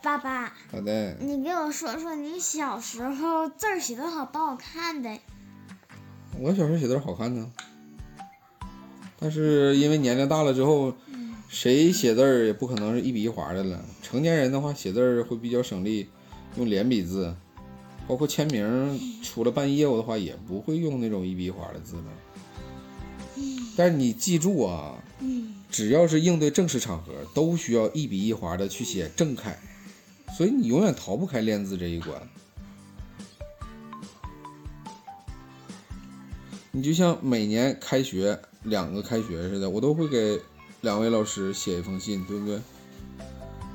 爸爸，好的，你给我说说你小时候字儿写的好不好看的？我小时候写字儿好看呢，但是因为年龄大了之后，谁写字儿也不可能是一笔一划的了。成年人的话，写字儿会比较省力，用连笔字，包括签名，除了办业务的话，也不会用那种一笔一划的字了。但是你记住啊，嗯，只要是应对正式场合，都需要一笔一划的去写正楷，所以你永远逃不开练字这一关。你就像每年开学两个开学似的，我都会给两位老师写一封信，对不对？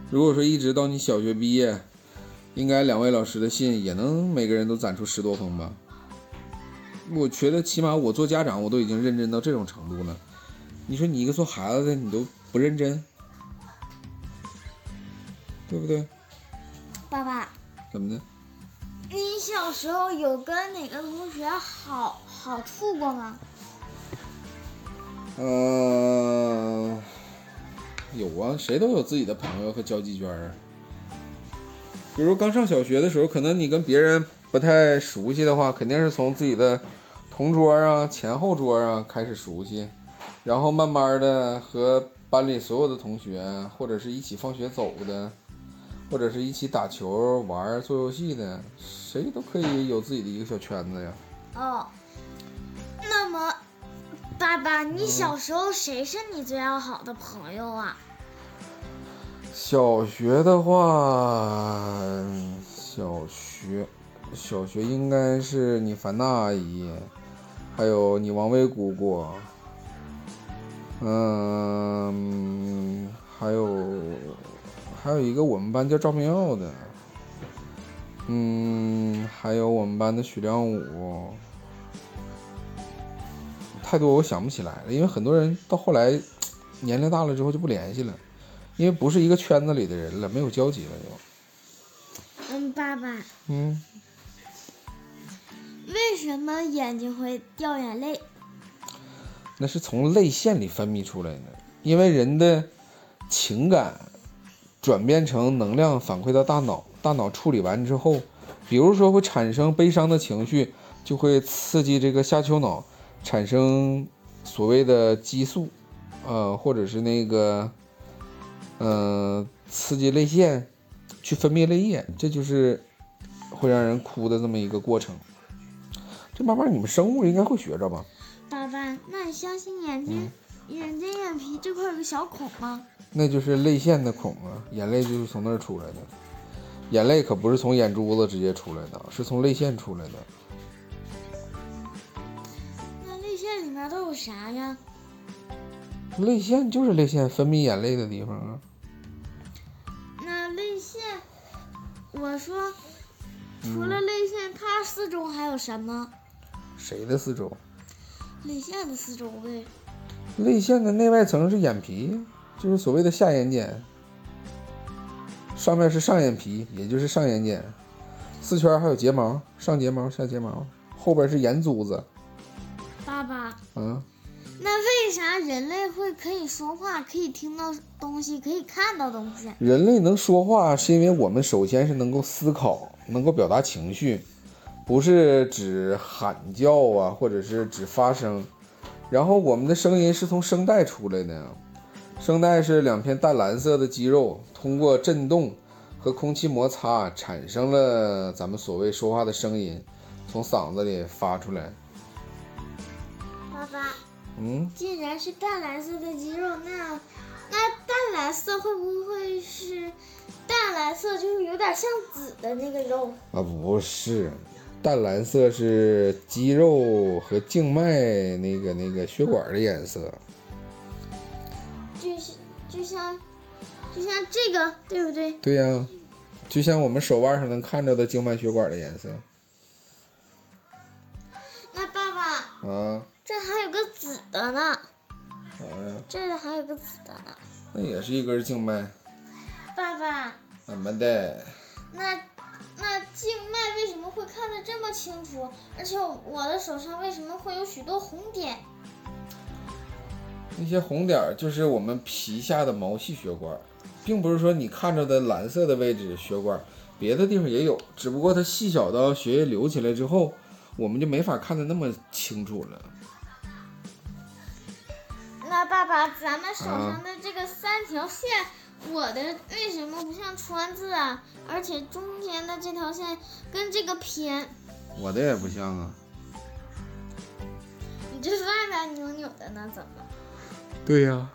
如果说一直到你小学毕业，应该两位老师的信也能每个人都攒出十多封吧？我觉得起码我做家长，我都已经认真到这种程度了。你说你一个做孩子的，你都不认真，对不对？怎么的？你小时候有跟哪个同学好好处过吗？呃，有啊，谁都有自己的朋友和交际圈儿。比如刚上小学的时候，可能你跟别人不太熟悉的话，肯定是从自己的同桌啊、前后桌啊开始熟悉，然后慢慢的和班里所有的同学，或者是一起放学走的，或者是一起打球、玩、做游戏的，谁都可以有自己的一个小圈子呀。哦，那么，爸爸，你小时候谁是你最要好的朋友啊？小学的话，小学，小学应该是你樊娜阿姨，还有你王薇姑姑，嗯，还有还有一个我们班叫赵明耀的，嗯，还有我们班的许亮武，太多我想不起来了，因为很多人到后来年龄大了之后就不联系了。因为不是一个圈子里的人了，没有交集了就。嗯，爸爸，嗯，为什么眼睛会掉眼泪？那是从泪腺里分泌出来的。因为人的情感转变成能量反馈到大脑，大脑处理完之后，比如说会产生悲伤的情绪，就会刺激这个下丘脑产生所谓的激素，呃，或者是那个。嗯，刺激泪腺去分泌泪液，这就是会让人哭的这么一个过程。这慢慢你们生物应该会学着吧？爸爸，那你相信眼睛、眼睛眼皮这块有个小孔吗？那就是泪腺的孔啊，眼泪就是从那儿出来的。眼泪可不是从眼珠子直接出来的，是从泪腺出来的。那泪腺里面都有啥呀？泪腺就是泪腺分泌眼泪的地方啊。那泪腺，我说，除了泪腺，它四周还有什么？谁的四周？泪腺的四周呗。泪腺的内外层是眼皮，就是所谓的下眼睑。上面是上眼皮，也就是上眼睑。四圈还有睫毛，上睫毛、下睫毛。后边是眼珠子。爸爸。嗯。那为啥人类会可以说话，可以听到东西，可以看到东西？人类能说话，是因为我们首先是能够思考，能够表达情绪，不是只喊叫啊，或者是只发声。然后我们的声音是从声带出来的，声带是两片淡蓝色的肌肉，通过震动和空气摩擦，产生了咱们所谓说话的声音，从嗓子里发出来。爸爸。嗯，既然是淡蓝色的肌肉，那那淡蓝色会不会是淡蓝色，就是有点像紫的那个肉啊？不是，淡蓝色是肌肉和静脉那个那个血管的颜色，就是就像就像这个，对不对？对呀，就像我们手腕上能看着的静脉血管的颜色。那爸爸啊。这还有个紫的呢，啥呀？这还有个紫的呢。那也是一根静脉。爸爸。怎么的？那那静脉为什么会看得这么清楚？而且我的手上为什么会有许多红点？那些红点就是我们皮下的毛细血管。并不是说你看着的蓝色的位置血管，别的地方也有，只不过它细小到血液流起来之后，我们就没法看得那么清楚了。那爸爸，咱们手上的这个三条线，我的为什么不像川字啊？而且中间的这条线跟这个偏，我的也不像啊。你这是歪歪扭扭的呢？怎么？对呀、